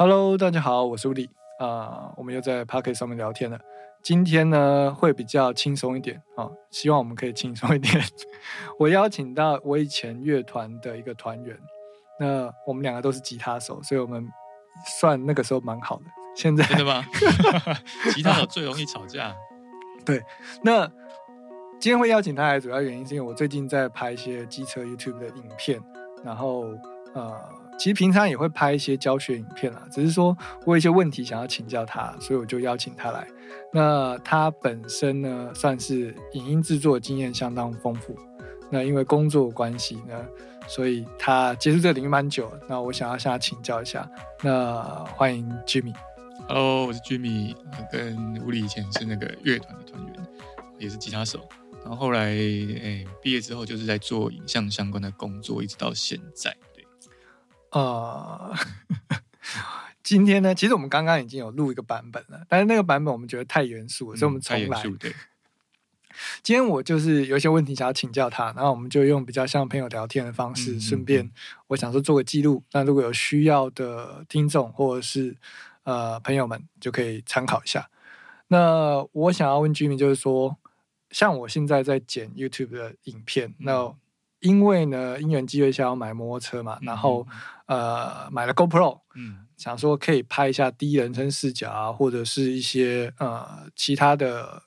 Hello，大家好，我是吴力啊，我们又在 Pocket 上面聊天了。今天呢会比较轻松一点啊，希望我们可以轻松一点。我邀请到我以前乐团的一个团员，那我们两个都是吉他手，所以我们算那个时候蛮好的。现在真的吗？吉他手最容易吵架。对，那今天会邀请他来，主要原因是因为我最近在拍一些机车 YouTube 的影片，然后呃。其实平常也会拍一些教学影片啦，只是说我有一些问题想要请教他，所以我就邀请他来。那他本身呢，算是影音制作经验相当丰富。那因为工作关系呢，所以他接触这个领域蛮久。那我想要向他请教一下。那欢迎 Jimmy。Hello，我是 Jimmy，跟吴理以前是那个乐团的团员，也是吉他手。然后后来诶毕业之后就是在做影像相关的工作，一直到现在。呃，今天呢，其实我们刚刚已经有录一个版本了，但是那个版本我们觉得太严肃了，所以我们重来。对，今天我就是有一些问题想要请教他，然后我们就用比较像朋友聊天的方式，顺便我想说做个记录。那如果有需要的听众或者是呃朋友们，就可以参考一下。那我想要问居民，就是说，像我现在在剪 YouTube 的影片，那因为呢，因缘机会下要买摩托车嘛，然后呃买了 GoPro，嗯，想说可以拍一下第一人称视角啊，或者是一些呃其他的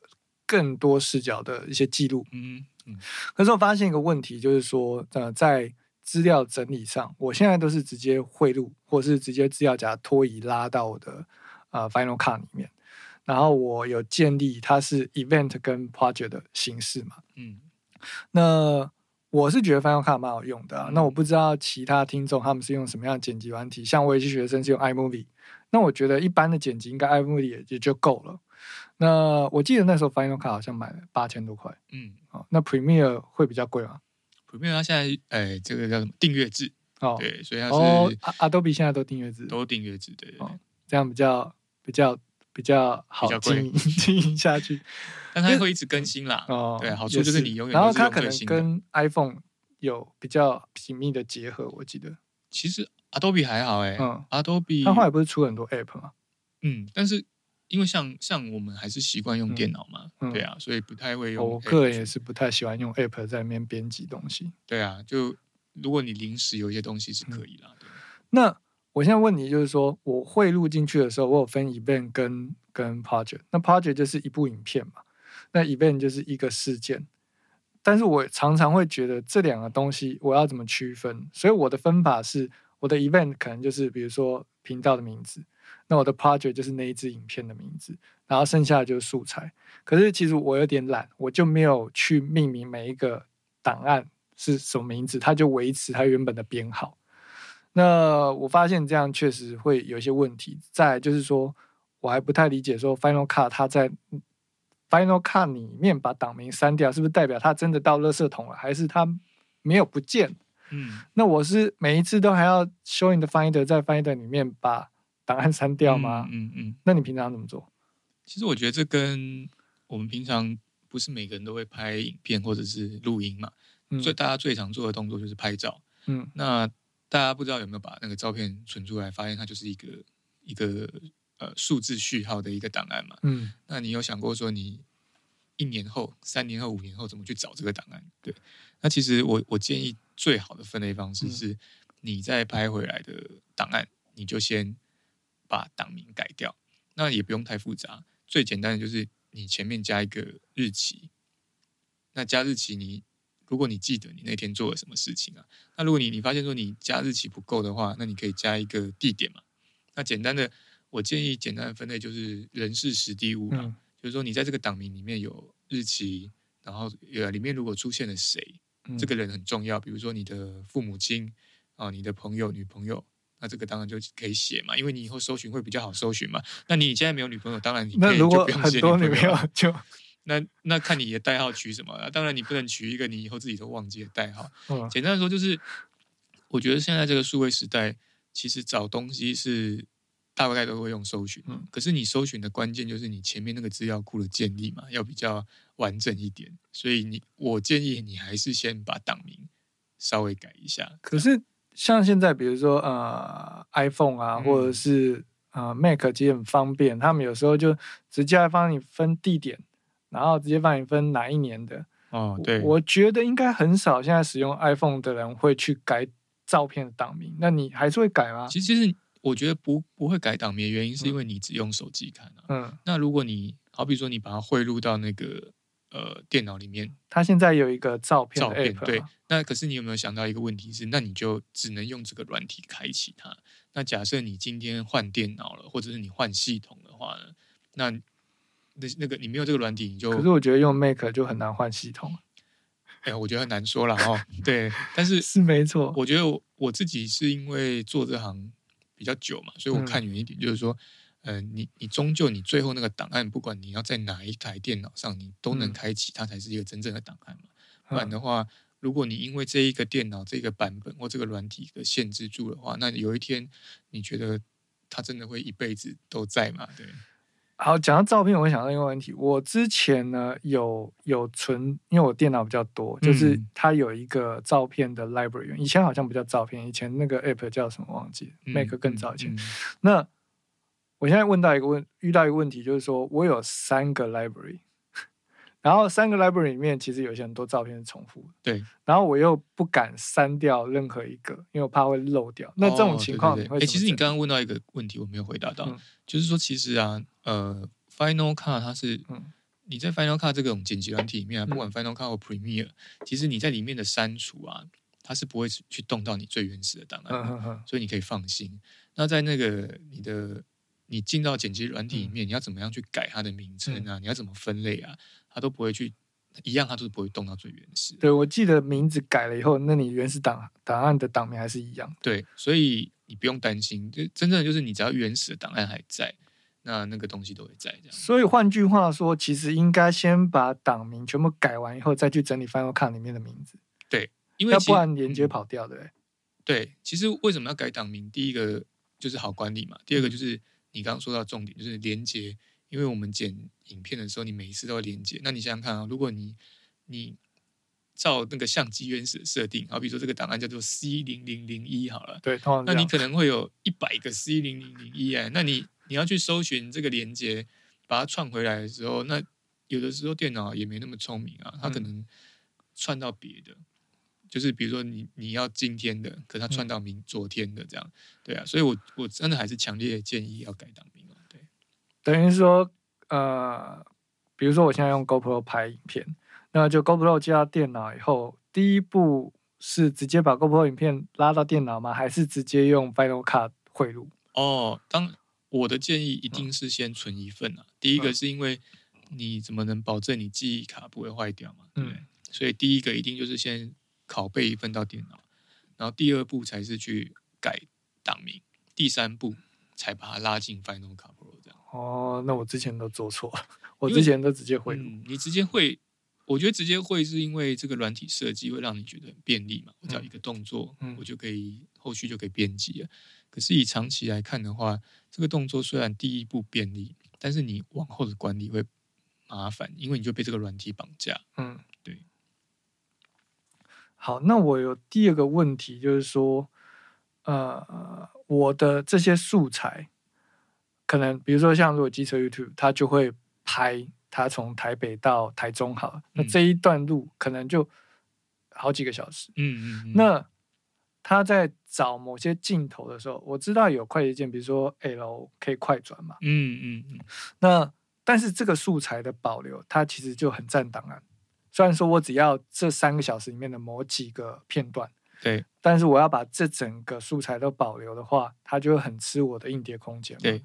更多视角的一些记录，嗯嗯。可是我发现一个问题，就是说呃在资料整理上，我现在都是直接汇入，或是直接资料夹拖移拉到我的呃 Final Cut 里面，然后我有建立它是 Event 跟 Project 的形式嘛，嗯，那。我是觉得 Final Cut 蛮好用的，那我不知道其他听众他们是用什么样的剪辑软体，像我有些学生是用 iMovie，那我觉得一般的剪辑应该 iMovie 也也就够了。那我记得那时候 Final Cut 好像买了八千多块，嗯，好，那 Premiere 会比较贵吗？Premiere 它现在哎，这个叫什么订阅制？哦，对，所以它是 Adobe 现在都订阅制，都订阅制，对，这样比较比较比较好经营经营下去。但它会一直更新啦，哦，对，好处就是你永远然后它可能跟 iPhone 有比较紧密的结合，我记得。其实 Adobe 还好哎，嗯，Adobe 它后来不是出很多 App 吗？嗯，但是因为像像我们还是习惯用电脑嘛，对啊，所以不太会用。我个人也是不太喜欢用 App 在里面编辑东西。对啊，就如果你临时有一些东西是可以啦。那我现在问你就是说，我汇入进去的时候，我有分 Event 跟跟 Project，那 Project 就是一部影片嘛。那 event 就是一个事件，但是我常常会觉得这两个东西我要怎么区分？所以我的分法是，我的 event 可能就是比如说频道的名字，那我的 project 就是那一支影片的名字，然后剩下的就是素材。可是其实我有点懒，我就没有去命名每一个档案是什么名字，它就维持它原本的编号。那我发现这样确实会有一些问题。再就是说，我还不太理解说 Final Cut 它在。Final Cut 里面把档名删掉，是不是代表它真的到垃圾桶了，还是它没有不见？嗯，那我是每一次都还要 Show in the Finder 在 Finder 里面把档案删掉吗？嗯嗯。那你平常怎么做？其实我觉得这跟我们平常不是每个人都会拍影片或者是录音嘛，所以大家最常做的动作就是拍照。嗯，那大家不知道有没有把那个照片存出来，发现它就是一个一个。呃，数字序号的一个档案嘛，嗯，那你有想过说你一年后、三年后、五年后怎么去找这个档案？对，那其实我我建议最好的分类方式是，你再拍回来的档案，你就先把档名改掉，那也不用太复杂，最简单的就是你前面加一个日期，那加日期你如果你记得你那天做了什么事情啊，那如果你你发现说你加日期不够的话，那你可以加一个地点嘛，那简单的。我建议简单的分类就是人事实地物嘛，就是说你在这个档名里面有日期，然后呃里面如果出现了谁，这个人很重要，比如说你的父母亲啊，你的朋友、女朋友，那这个当然就可以写嘛，因为你以后搜寻会比较好搜寻嘛。那你现在没有女朋友，当然你可以就不用写女朋友，就那那看你的代号取什么，当然你不能取一个你以后自己都忘记的代号。简单的说就是，我觉得现在这个数位时代，其实找东西是。大概都会用搜寻，可是你搜寻的关键就是你前面那个资料库的建立嘛，要比较完整一点。所以你，我建议你还是先把档名稍微改一下。可是像现在比如说呃 iPhone 啊，或者是呃 Mac，其实很方便，他们有时候就直接帮你分地点，然后直接帮你分哪一年的。哦，对，我觉得应该很少现在使用 iPhone 的人会去改照片的档名，那你还是会改吗？其实，其实我觉得不不会改档名的，原因是因为你只用手机看啊。嗯，那如果你好比说你把它汇入到那个呃电脑里面，它现在有一个照片照片，对。那可是你有没有想到一个问题是，那你就只能用这个软体开启它。那假设你今天换电脑了，或者是你换系统的话呢？那那那个你没有这个软体，你就可是我觉得用 Make 就很难换系统。哎，我觉得很难说了哦。对，但是 是没错。我觉得我我自己是因为做这行比较久嘛，所以我看远一点，就是说，呃，你你终究你最后那个档案，不管你要在哪一台电脑上，你都能开启，它才是一个真正的档案嘛。不然的话，如果你因为这一个电脑这个版本或这个软体的限制住的话，那有一天你觉得它真的会一辈子都在嘛？对。好，讲到照片，我想到一个问题。我之前呢有有存，因为我电脑比较多，就是它有一个照片的 library。以前好像不叫照片，以前那个 app 叫什么忘记，Mac 更早以前。那我现在问到一个问，遇到一个问题，就是说我有三个 library。然后三个 library 里面其实有些很多照片是重复的，对。然后我又不敢删掉任何一个，因为我怕会漏掉。那这种情况你会？哎，其实你刚刚问到一个问题，我没有回答到，就是说其实啊，呃，Final Cut 它是，你在 Final Cut 这种剪辑软体里面，不管 Final Cut 或 Premiere，其实你在里面的删除啊，它是不会去动到你最原始的档案，所以你可以放心。那在那个你的你进到剪辑软体里面，你要怎么样去改它的名称啊？你要怎么分类啊？它都不会去一样，它都是不会动到最原始。对，我记得名字改了以后，那你原始档档案的档名还是一样。对，所以你不用担心，就真正的就是你只要原始的档案还在，那那个东西都会在这样。所以换句话说，其实应该先把档名全部改完以后，再去整理 Final Cut 里面的名字。对，因为要不然连接跑掉，对不对？对，其实为什么要改档名？第一个就是好管理嘛，第二个就是你刚刚说到重点，就是连接。因为我们剪影片的时候，你每一次都要连接。那你想想看啊，如果你你照那个相机原始的设定，好比如说这个档案叫做 C 零零零一好了，对，那你可能会有一百个 C 零零零一哎，那你你要去搜寻这个连接，把它串回来的时候，那有的时候电脑也没那么聪明啊，它可能串到别的，就是比如说你你要今天的，可它串到明昨天的这样，对啊，所以我我真的还是强烈建议要改档名。等于说，呃，比如说我现在用 GoPro 拍影片，那就 GoPro 接到电脑以后，第一步是直接把 GoPro 影片拉到电脑吗？还是直接用 Final Cut 汇入？哦，当我的建议一定是先存一份啊。第一个是因为你怎么能保证你记忆卡不会坏掉嘛？对不对？所以第一个一定就是先拷贝一份到电脑，然后第二步才是去改档名，第三步才把它拉进 Final Cut Pro 这样。哦，那我之前都做错了，我之前都直接会。你直接会，我觉得直接会是因为这个软体设计会让你觉得很便利嘛，我只要一个动作，我就可以后续就可以编辑了。可是以长期来看的话，这个动作虽然第一步便利，但是你往后的管理会麻烦，因为你就被这个软体绑架。嗯，对。好，那我有第二个问题，就是说，呃，我的这些素材。可能比如说像如果机车 YouTube，它就会拍它从台北到台中，好，那这一段路可能就好几个小时。嗯嗯。那他在找某些镜头的时候，我知道有快捷键，比如说 L 可以快转嘛。嗯嗯嗯。那但是这个素材的保留，它其实就很占档案。虽然说我只要这三个小时里面的某几个片段，对，但是我要把这整个素材都保留的话，它就会很吃我的硬碟空间。对。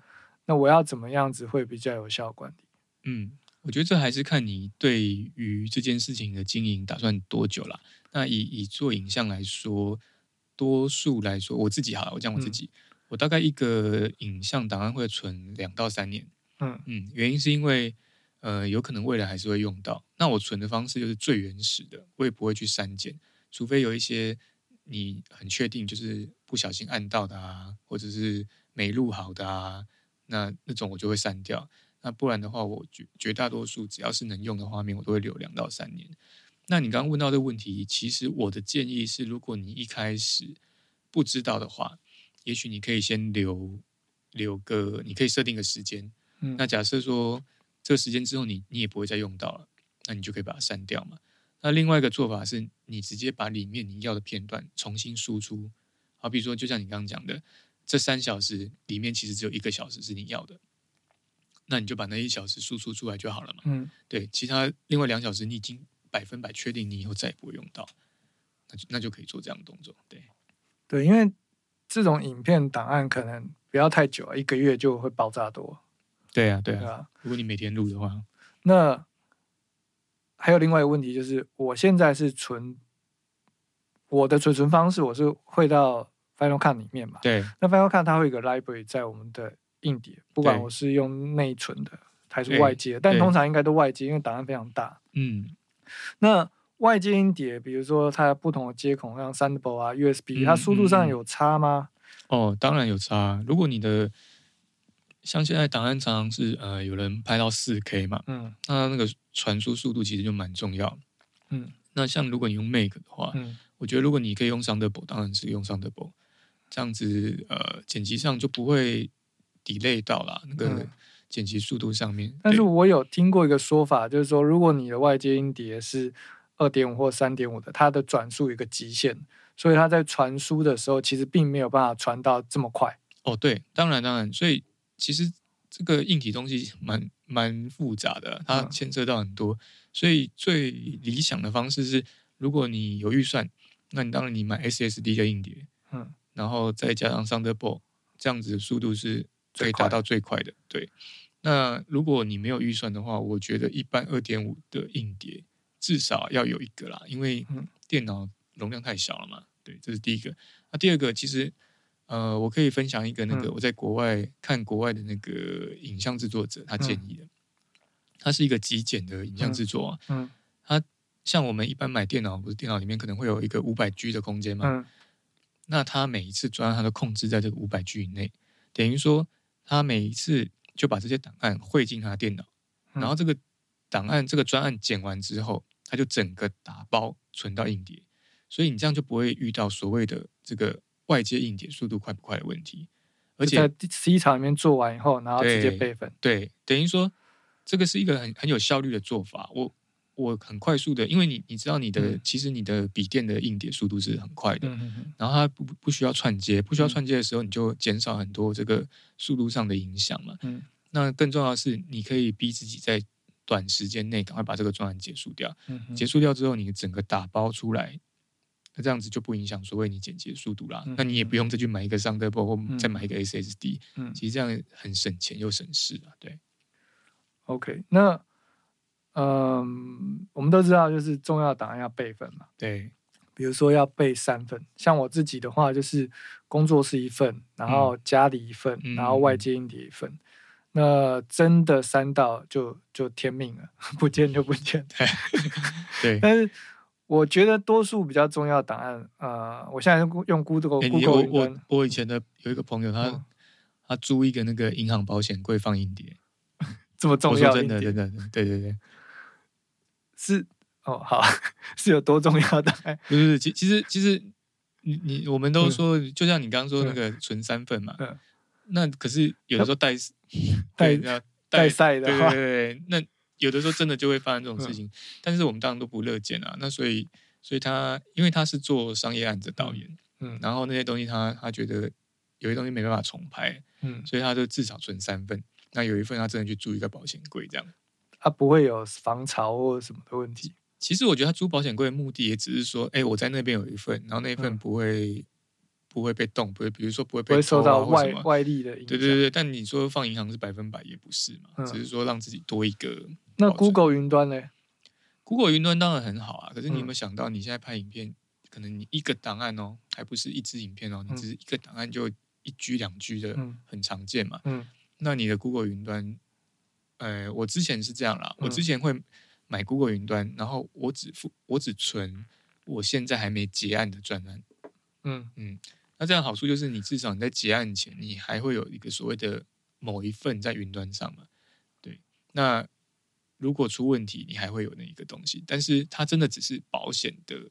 那我要怎么样子会比较有效管理？嗯，我觉得这还是看你对于这件事情的经营打算多久了。那以以做影像来说，多数来说，我自己好了，我讲我自己，我大概一个影像档案会存两到三年。嗯嗯，原因是因为呃，有可能未来还是会用到。那我存的方式就是最原始的，我也不会去删减，除非有一些你很确定就是不小心按到的啊，或者是没录好的啊。那那种我就会删掉，那不然的话，我绝绝大多数只要是能用的画面，我都会留两到三年。那你刚刚问到这个问题，其实我的建议是，如果你一开始不知道的话，也许你可以先留留个，你可以设定个时间。嗯，那假设说这个时间之后你你也不会再用到了，那你就可以把它删掉嘛。那另外一个做法是你直接把里面你要的片段重新输出。好，比如说就像你刚刚讲的，这三小时里面其实只有一个小时是你要的，那你就把那一小时输出出来就好了嘛。嗯，对，其他另外两小时你已经百分百确定你以后再也不会用到。那就那就可以做这样的动作，对，对，因为这种影片档案可能不要太久，一个月就会爆炸多。对啊，对啊。如果你每天录的话，那还有另外一个问题就是，我现在是存我的储存方式，我是会到 Final Cut 里面嘛？对。那 Final Cut 它会有个 library 在我们的硬碟，不管我是用内存的还是外接，但通常应该都外接，因为档案非常大。嗯。那外接音碟，比如说它不同的接孔，像 Thunderbolt 啊、USB，它速度上有差吗？哦，当然有差。如果你的像现在档案常常是呃有人拍到四 K 嘛，嗯，那那个传输速度其实就蛮重要。嗯，那像如果你用 Make 的话，嗯，我觉得如果你可以用 Thunderbolt，当然是用 Thunderbolt，这样子呃剪辑上就不会 delay 到啦那个剪辑速度上面。但是我有听过一个说法，就是说如果你的外接音碟是二点五或三点五的，它的转速有一个极限，所以它在传输的时候，其实并没有办法传到这么快。哦，对，当然当然，所以其实这个硬体东西蛮蛮复杂的，它牵涉到很多，所以最理想的方式是，如果你有预算，那你当然你买 SSD 的硬碟，嗯，然后再加上 Thunderbolt，这样子的速度是可以达到最快的。对，那如果你没有预算的话，我觉得一般二点五的硬碟。至少要有一个啦，因为电脑容量太小了嘛。对，这是第一个。那第二个，其实呃，我可以分享一个那个我在国外看国外的那个影像制作者他建议的，他是一个极简的影像制作啊。嗯。他像我们一般买电脑，不是电脑里面可能会有一个五百 G 的空间嘛？嗯。那他每一次专案，他都控制在这个五百 G 以内，等于说他每一次就把这些档案汇进他的电脑，然后这个档案这个专案剪完之后。他就整个打包存到硬碟，所以你这样就不会遇到所谓的这个外接硬碟速度快不快的问题。而且在 C 厂里面做完以后，然后直接备份。对，等于说这个是一个很很有效率的做法。我我很快速的，因为你你知道你的其实你的笔电的硬碟速度是很快的，然后它不不需要串接，不需要串接的时候，你就减少很多这个速度上的影响嘛。嗯，那更重要的是，你可以逼自己在。短时间内赶快把这个专案结束掉，结束掉之后，你整个打包出来，那这样子就不影响所谓你剪辑速度啦。那你也不用再去买一个 Thunderbolt 或再买一个 SSD，嗯，其实这样很省钱又省事啊。对，OK，那嗯，我们都知道就是重要档案要备份嘛，对，比如说要备三份，像我自己的话就是工作室一份，然后家里一份，然后外接硬碟一份。那真的三到就就天命了，不见就不见。对，但是我觉得多数比较重要档案，呃，我现在用 Google Google 我我我以前的有一个朋友，他他租一个那个银行保险柜放硬碟，这么重要？真的真的，对对对，是哦，好，是有多重要的？不是，其其实其实你你我们都说，就像你刚刚说那个存三份嘛。那可是有的时候带 带带赛的话，对对对，那有的时候真的就会发生这种事情。但是我们当然都不乐见啊。那所以，所以他因为他是做商业案子导演，嗯，然后那些东西他他觉得有些东西没办法重拍，嗯，所以他就至少存三份。那有一份他真的去租一个保险柜，这样他不会有防潮或什么的问题。其实我觉得他租保险柜的目的也只是说，哎，我在那边有一份，然后那一份不会。不会被动，不会，比如说不会被受到外外力的影响。对对对，但你说放银行是百分百也不是嘛，只是说让自己多一个。那 Google 云端呢？Google 云端当然很好啊，可是你有没有想到，你现在拍影片，可能你一个档案哦，还不是一支影片哦，你只是一个档案就一 G 两 G 的，很常见嘛。嗯。那你的 Google 云端，呃，我之前是这样啦，我之前会买 Google 云端，然后我只付，我只存我现在还没结案的专案。嗯嗯。那这样好处就是，你至少你在结案前，你还会有一个所谓的某一份在云端上嘛？对。那如果出问题，你还会有那一个东西。但是它真的只是保险的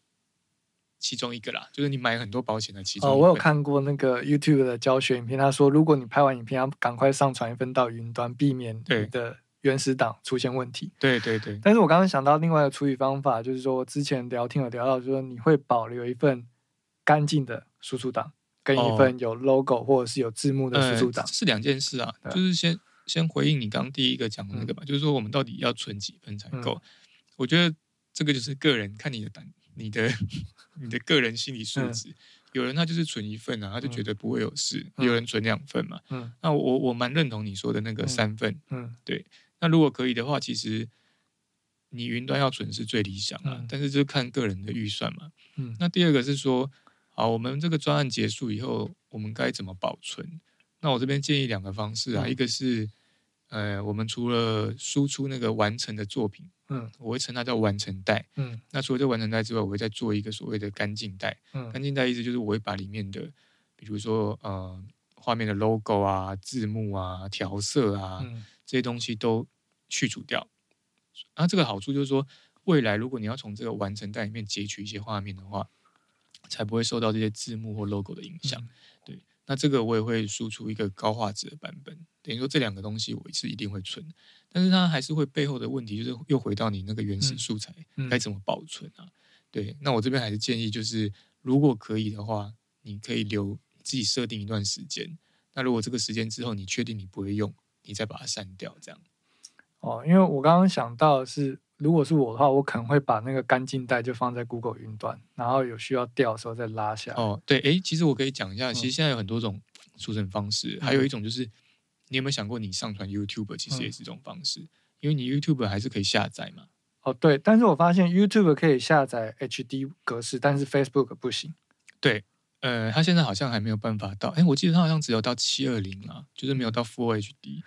其中一个啦，就是你买很多保险的其中。哦，我有看过那个 YouTube 的教学影片，他说如果你拍完影片要赶快上传一份到云端，避免你的原始档出现问题。对对对。但是我刚刚想到另外一个处理方法，就是说之前聊天有聊到，就是说你会保留一份干净的输出档，跟一份有 logo 或者是有字幕的输出档，是两件事啊。就是先先回应你刚第一个讲的那个吧，就是说我们到底要存几份才够？我觉得这个就是个人看你的胆。你的 你的个人心理素质，有人他就是存一份啊，他就觉得不会有事；有人存两份嘛。嗯，那我我蛮认同你说的那个三份。嗯，对。那如果可以的话，其实你云端要存是最理想啊，但是就看个人的预算嘛。嗯，那第二个是说，好，我们这个专案结束以后，我们该怎么保存？那我这边建议两个方式啊，一个是。呃，我们除了输出那个完成的作品，嗯，我会称它叫完成带，嗯，那除了这完成带之外，我会再做一个所谓的干净带，嗯，干净带意思就是我会把里面的，比如说呃，画面的 logo 啊、字幕啊、调色啊这些东西都去除掉。那这个好处就是说，未来如果你要从这个完成带里面截取一些画面的话，才不会受到这些字幕或 logo 的影响。对，那这个我也会输出一个高画质的版本。等于说这两个东西我是一定会存，但是它还是会背后的问题就是又回到你那个原始素材该怎么保存啊？对，那我这边还是建议就是如果可以的话，你可以留自己设定一段时间。那如果这个时间之后你确定你不会用，你再把它删掉，这样。哦，因为我刚刚想到是，如果是我的话，我可能会把那个干净带就放在 Google 云端，然后有需要调的时候再拉下。哦，对，哎，其实我可以讲一下，其实现在有很多种储存方式，还有一种就是。你有没有想过，你上传 YouTube 其实也是一种方式，因为你 YouTube 还是可以下载嘛。哦，对，但是我发现 YouTube 可以下载 HD 格式，但是 Facebook 不行。对，呃，它现在好像还没有办法到，哎，我记得它好像只有到七二零啊，就是没有到 Full HD。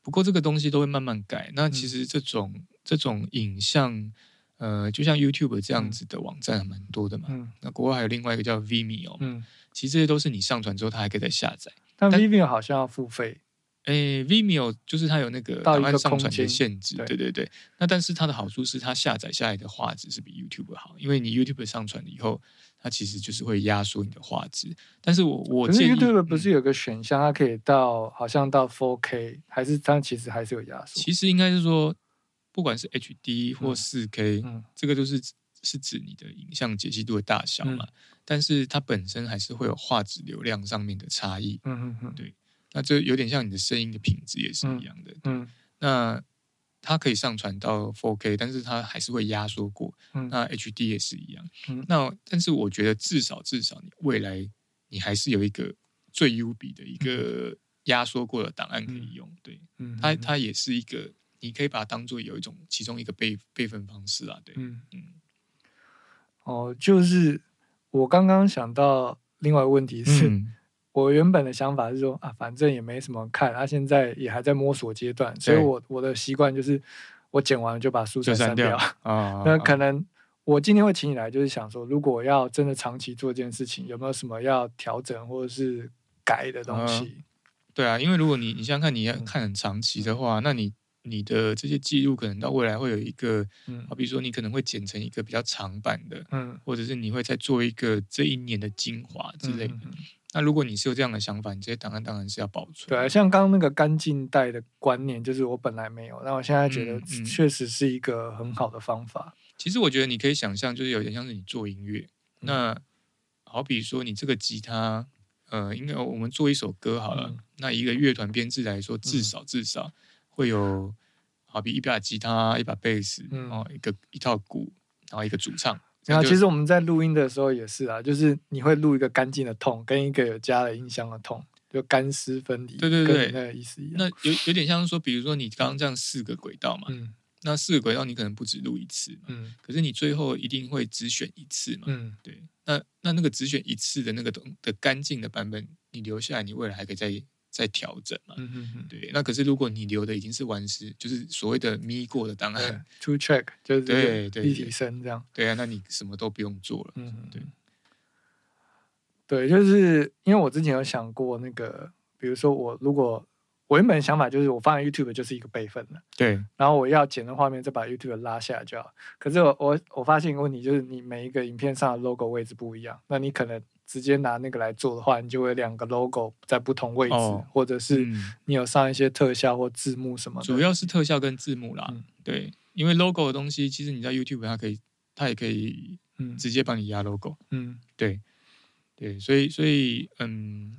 不过这个东西都会慢慢改。那其实这种这种影像，呃，就像 YouTube 这样子的网站还蛮多的嘛。嗯。那国外还有另外一个叫 Vimeo，嗯，其实这些都是你上传之后，它还可以再下载。但 Vimeo 好像要付费。诶，Vimeo 就是它有那个档案上传的限制，对对对。那但是它的好处是，它下载下来的画质是比 YouTube 好，因为你 YouTube 上传了以后，它其实就是会压缩你的画质。但是我我建议 YouTube 不是有个选项，它可以到好像到 4K，还是它其实还是有压缩？其实应该是说，不管是 HD 或 4K，这个就是是指你的影像解析度的大小嘛。但是它本身还是会有画质流量上面的差异。嗯嗯嗯，对。那这有点像你的声音的品质也是一样的。嗯，那它可以上传到 4K，但是它还是会压缩过。嗯，那 HD 也是一样。嗯，那但是我觉得至少至少你未来你还是有一个最优比的一个压缩过的档案可以用。对，嗯，它它也是一个，你可以把它当做有一种其中一个备备份方式啊。对，嗯嗯。哦，就是我刚刚想到另外一个问题是。我原本的想法是说啊，反正也没什么看，他现在也还在摸索阶段，所以我我的习惯就是我剪完了就把素材删掉啊。那可能我今天会请你来，就是想说，如果要真的长期做这件事情，有没有什么要调整或者是改的东西？对啊，因为如果你你想想看，你要看很长期的话，那你你的这些记录可能到未来会有一个，好比说你可能会剪成一个比较长版的，嗯，或者是你会再做一个这一年的精华之类的。那如果你是有这样的想法，你这些档案当然是要保存。对，像刚刚那个干净带的观念，就是我本来没有，但我现在觉得确实是一个很好的方法。其实我觉得你可以想象，就是有点像是你做音乐，那好比说你这个吉他，呃，应该我们做一首歌好了，那一个乐团编制来说，至少至少会有好比一把吉他、一把贝斯，哦，一个一套鼓，然后一个主唱。然后其实我们在录音的时候也是啊，就是你会录一个干净的痛，跟一个有加了音箱的痛，就干湿分离。对对对，那个意思一样。那有有点像说，比如说你刚刚这样四个轨道嘛，嗯，那四个轨道你可能不止录一次，嗯，可是你最后一定会只选一次嘛，嗯，对。那那那个只选一次的那个东的干净的版本，你留下来，你未来还可以再。在调整嘛，对，那可是如果你留的已经是完事，就是所谓的咪过的档案，to check，就是对对立体声这样，对啊，那你什么都不用做了，嗯，对，对，就是因为我之前有想过那个，比如说我如果我原本想法就是我放在 YouTube 就是一个备份的，对。然后我要剪的画面再把 YouTube 拉下来就好。可是我我我发现一个问题，就是你每一个影片上的 logo 位置不一样，那你可能直接拿那个来做的话，你就会两个 logo 在不同位置，或者是你有上一些特效或字幕什么。主要是特效跟字幕啦，对，因为 logo 的东西，其实你在 YouTube 它可以，它也可以，嗯，直接帮你压 logo，嗯，对，对，所以所以嗯。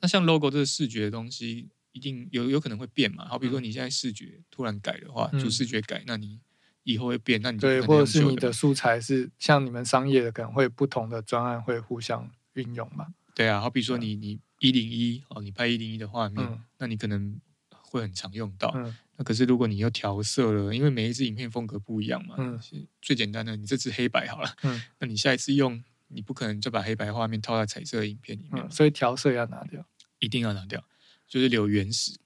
那像 logo 这个视觉的东西，一定有有可能会变嘛？好，比如说你现在视觉突然改的话，主视觉改，那你以后会变，那你对，或者是你的素材是像你们商业的，可能会不同的专案会互相运用嘛？对啊，好比说你你一零一哦，你拍一零一的画面，那你可能会很常用到。那可是如果你又调色了，因为每一支影片风格不一样嘛，嗯，最简单的，你这支黑白好了，嗯，那你下一次用，你不可能就把黑白画面套在彩色影片里面，所以调色要拿掉。一定要拿掉，就是留原始，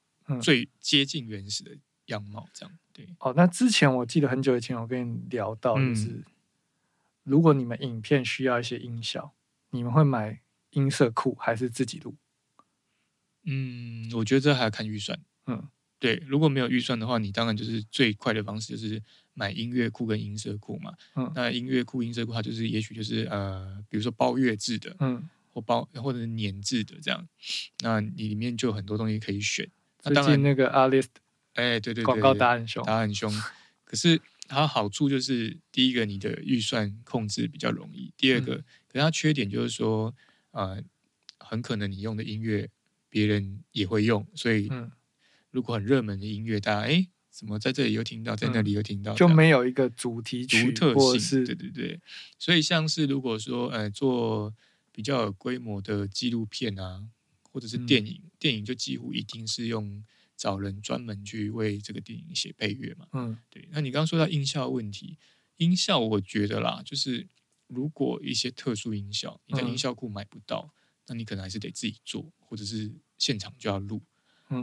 最接近原始的样貌，这样对。哦，那之前我记得很久以前我跟你聊到，就是如果你们影片需要一些音效，你们会买音色库还是自己录？嗯，我觉得这还要看预算。嗯，对，如果没有预算的话，你当然就是最快的方式就是买音乐库跟音色库嘛。嗯，那音乐库、音色库它就是也许就是呃，比如说包月制的。嗯。或包或者是年制的这样，那你里面就很多东西可以选。最近那个 a l i s 哎，对对对，广告打很凶，打很凶。可是它好处就是，第一个你的预算控制比较容易；第二个，可是它缺点就是说，呃，很可能你用的音乐别人也会用，所以如果很热门的音乐，大家哎，怎么在这里又听到，在那里又听到，就没有一个主题独特性。对对对，所以像是如果说呃做。比较有规模的纪录片啊，或者是电影，电影就几乎一定是用找人专门去为这个电影写配乐嘛。嗯，对。那你刚刚说到音效问题，音效我觉得啦，就是如果一些特殊音效你在音效库买不到，那你可能还是得自己做，或者是现场就要录。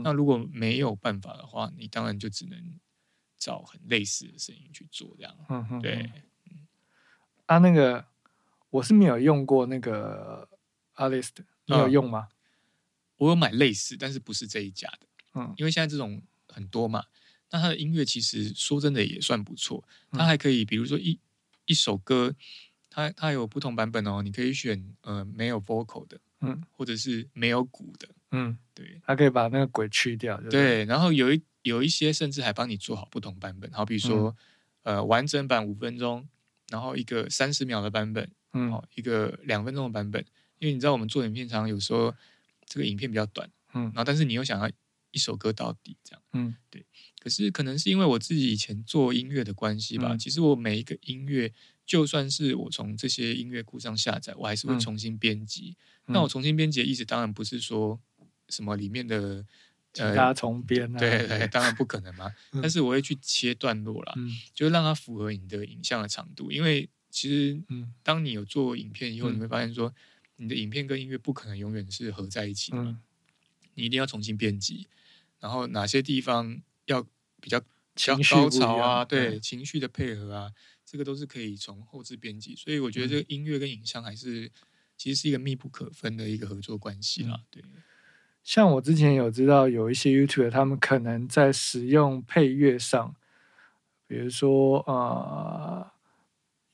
那如果没有办法的话，你当然就只能找很类似的声音去做这样。嗯对。啊，那个。我是没有用过那个 Alist，你有用吗？我有买类似，但是不是这一家的。嗯，因为现在这种很多嘛，那它的音乐其实说真的也算不错。它还可以，比如说一一首歌，它它有不同版本哦，你可以选呃没有 vocal 的，嗯，或者是没有鼓的，嗯，对，它可以把那个鬼去掉。对，然后有一有一些甚至还帮你做好不同版本，好比说呃完整版五分钟，然后一个三十秒的版本。嗯，一个两分钟的版本，因为你知道我们做影片常常有时候这个影片比较短，嗯，然后但是你又想要一首歌到底这样，嗯，对。可是可能是因为我自己以前做音乐的关系吧，其实我每一个音乐，就算是我从这些音乐库上下载，我还是会重新编辑。那我重新编辑的意思当然不是说什么里面的其他重编，对对，当然不可能嘛。但是我会去切段落啦，嗯，就让它符合你的影像的长度，因为。其实，嗯，当你有做影片以后，你会发现说，你的影片跟音乐不可能永远是合在一起的，你一定要重新编辑，然后哪些地方要比较较高潮啊，对，情绪的配合啊，这个都是可以从后置编辑。所以我觉得这个音乐跟影像还是其实是一个密不可分的一个合作关系啦。对，像我之前有知道有一些 YouTube，他们可能在使用配乐上，比如说呃。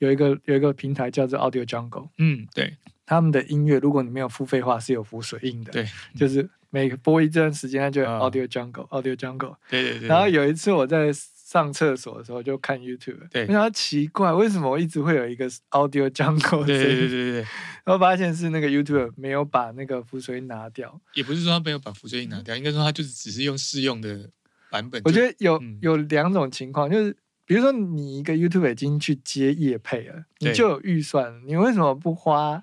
有一个有一个平台叫做 Audio Jungle，嗯，对，他们的音乐如果你没有付费话是有浮水印的，对，就是每播一段时间它就 Audio Jungle，Audio Jungle，对对对。然后有一次我在上厕所的时候就看 YouTube，对，非常奇怪为什么我一直会有一个 Audio Jungle，对对对对对，然后发现是那个 YouTube 没有把那个浮水印拿掉，也不是说他没有把浮水印拿掉，应该说他就是只是用试用的版本。我觉得有有两种情况，就是。比如说，你一个 YouTube 已经去接业配了，你就有预算，你为什么不花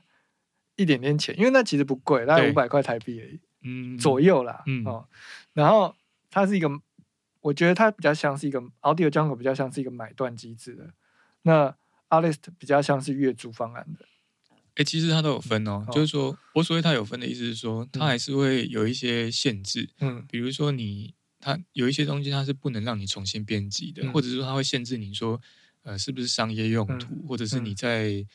一点点钱？因为那其实不贵，大概五百块台币而已，嗯，左右啦，嗯哦。然后它是一个，我觉得它比较像是一个 Audio Jungle，比较像是一个买断机制的。那 Artist 比较像是月租方案的。哎，其实它都有分哦，就是说我所谓它有分的意思是说，它还是会有一些限制，嗯，比如说你。它有一些东西，它是不能让你重新编辑的，或者说它会限制你说，呃，是不是商业用途，或者是你在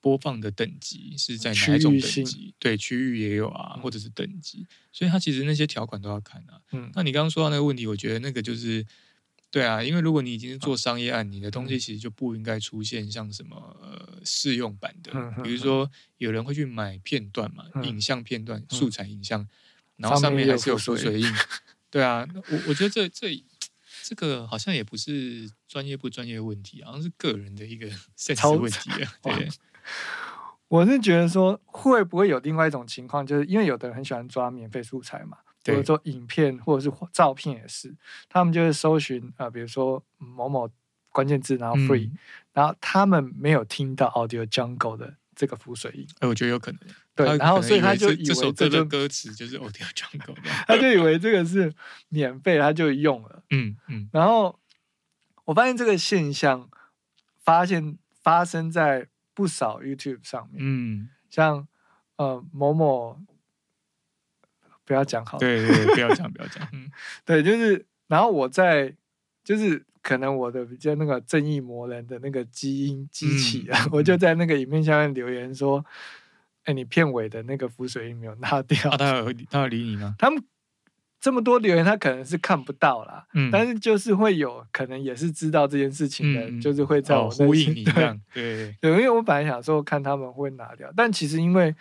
播放的等级是在哪一种等级？对，区域也有啊，或者是等级，所以它其实那些条款都要看啊。嗯，那你刚刚说到那个问题，我觉得那个就是，对啊，因为如果你已经是做商业案，你的东西其实就不应该出现像什么呃试用版的，比如说有人会去买片段嘛，影像片段、素材影像，然后上面还是有浮水印。对啊，我我觉得这这这个好像也不是专业不专业的问题，好像是个人的一个 现实问题啊。对。我是觉得说，会不会有另外一种情况，就是因为有的人很喜欢抓免费素材嘛，比如说影片或者是照片也是，他们就是搜寻啊，比如说某某关键字，然后 free，然后他们没有听到 Audio Jungle 的这个浮水音，哎，我觉得有可能，对，然后所以他就以为这个歌词就是 Audio Jungle，他就以为这个是免费，他就用了，嗯嗯，然后我发现这个现象发现发生在。不少 YouTube 上面，嗯，像呃某某，不要讲好，对对，不要讲不要讲，嗯，对，就是，然后我在，就是可能我的比较那个正义魔人的那个基因机器啊，我就在那个影片下面留言说，哎，你片尾的那个浮水印没有拿掉，他有他有理你吗？他们。这么多留言，他可能是看不到啦，嗯，但是就是会有可能也是知道这件事情的，就是会在我呼应你这样，对。对，因为我本来想说看他们会拿掉，但其实因为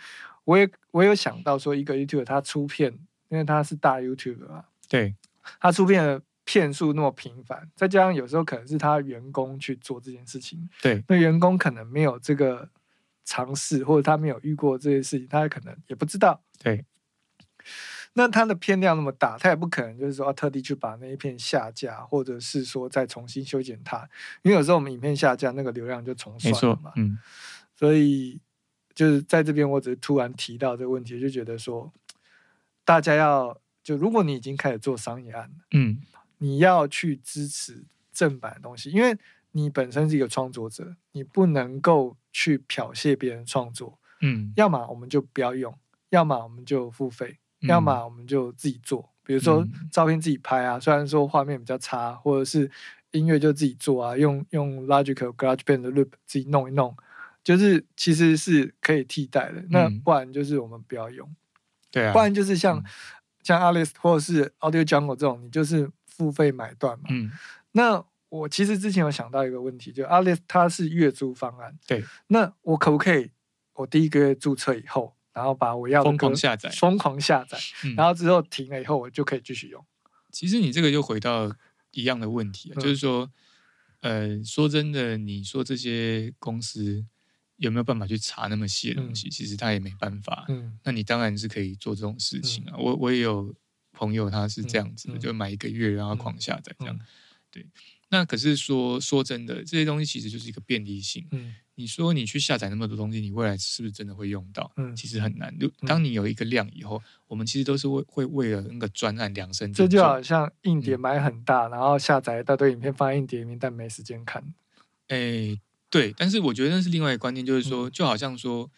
我也我有想到说，一个 YouTube 他出片，因为他是大 YouTube 嘛，对，他出片的片数那么频繁，再加上有时候可能是他员工去做这件事情，对，那员工可能没有这个尝试，或者他没有遇过这些事情，他可能也不知道，对。那它的片量那么大，它也不可能就是说特地去把那一片下架，或者是说再重新修剪它，因为有时候我们影片下架，那个流量就重算了嘛。嗯，所以就是在这边，我只是突然提到这个问题，就觉得说，大家要就如果你已经开始做商业案了，嗯，你要去支持正版的东西，因为你本身是一个创作者，你不能够去剽窃别人创作，嗯，要么我们就不要用，要么我们就付费。要么我们就自己做，比如说照片自己拍啊，虽然说画面比较差，或者是音乐就自己做啊，用用 Logic GarageBand 的 Loop 自己弄一弄，就是其实是可以替代的。那不然就是我们不要用，对啊，不然就是像像 Alice 或者是 Audio Jungle 这种，你就是付费买断嘛。嗯，那我其实之前有想到一个问题，就 Alice 它是月租方案，对，那我可不可以我第一个月注册以后？然后把我要疯狂下载，疯狂下载，然后之后停了以后，我就可以继续用。其实你这个又回到一样的问题，就是说，呃，说真的，你说这些公司有没有办法去查那么细的东西？其实他也没办法。嗯，那你当然是可以做这种事情啊。我我也有朋友，他是这样子的，就买一个月，然后狂下载这样。对，那可是说说真的，这些东西其实就是一个便利性。嗯。你说你去下载那么多东西，你未来是不是真的会用到？嗯，其实很难。就当你有一个量以后，我们其实都是为会为了那个专案量身。这就好像硬碟买很大，然后下载一大堆影片放在硬碟里面，但没时间看。哎，对。但是我觉得那是另外一个观念，就是说，就好像说，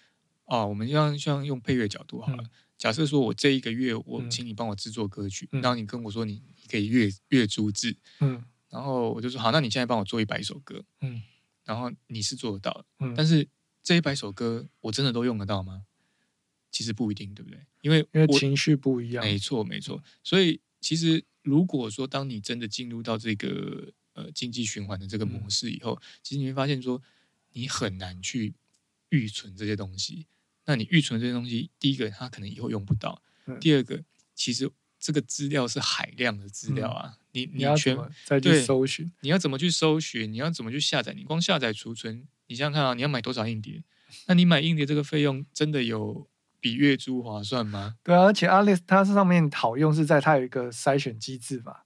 哦，我们像像用配乐角度好了。假设说我这一个月我请你帮我制作歌曲，然后你跟我说你可以月月租制，嗯，然后我就说好，那你现在帮我做一百首歌，嗯。然后你是做得到的，嗯，但是这一百首歌我真的都用得到吗？其实不一定，对不对？因为因为情绪不一样，没错没错。所以其实如果说当你真的进入到这个呃经济循环的这个模式以后，其实你会发现说你很难去预存这些东西。那你预存这些东西，第一个它可能以后用不到，第二个其实。这个资料是海量的资料啊，你你全再去搜寻，你要怎么去搜寻？你要怎么去下载？你光下载储存，你想想看啊，你要买多少硬碟？那你买硬碟这个费用真的有比月租划算吗？对啊，而且 Alice 它上面好用是在它有一个筛选机制嘛。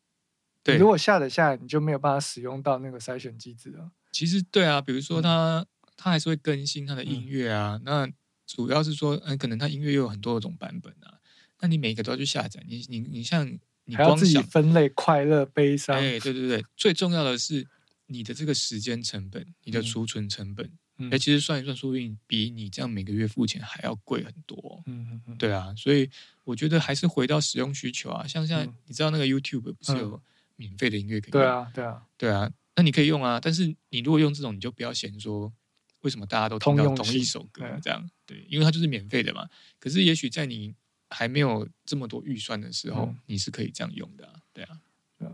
对，如果下载下来，你就没有办法使用到那个筛选机制了。其实对啊，比如说它它还是会更新它的音乐啊，那主要是说，嗯，可能它音乐又有很多种版本啊。那你每一个都要去下载，你你你像你光自己分类快乐悲伤，哎，对对对，最重要的是你的这个时间成本，你的储存成本，哎，其实算一算，说不定比你这样每个月付钱还要贵很多。嗯嗯嗯，对啊，所以我觉得还是回到使用需求啊。像现在你知道那个 YouTube 不是有免费的音乐可以用？对啊，对啊，对啊，那你可以用啊。但是你如果用这种，你就不要嫌说为什么大家都听到同一首歌这样？对，因为它就是免费的嘛。可是也许在你还没有这么多预算的时候，你是可以这样用的，对啊。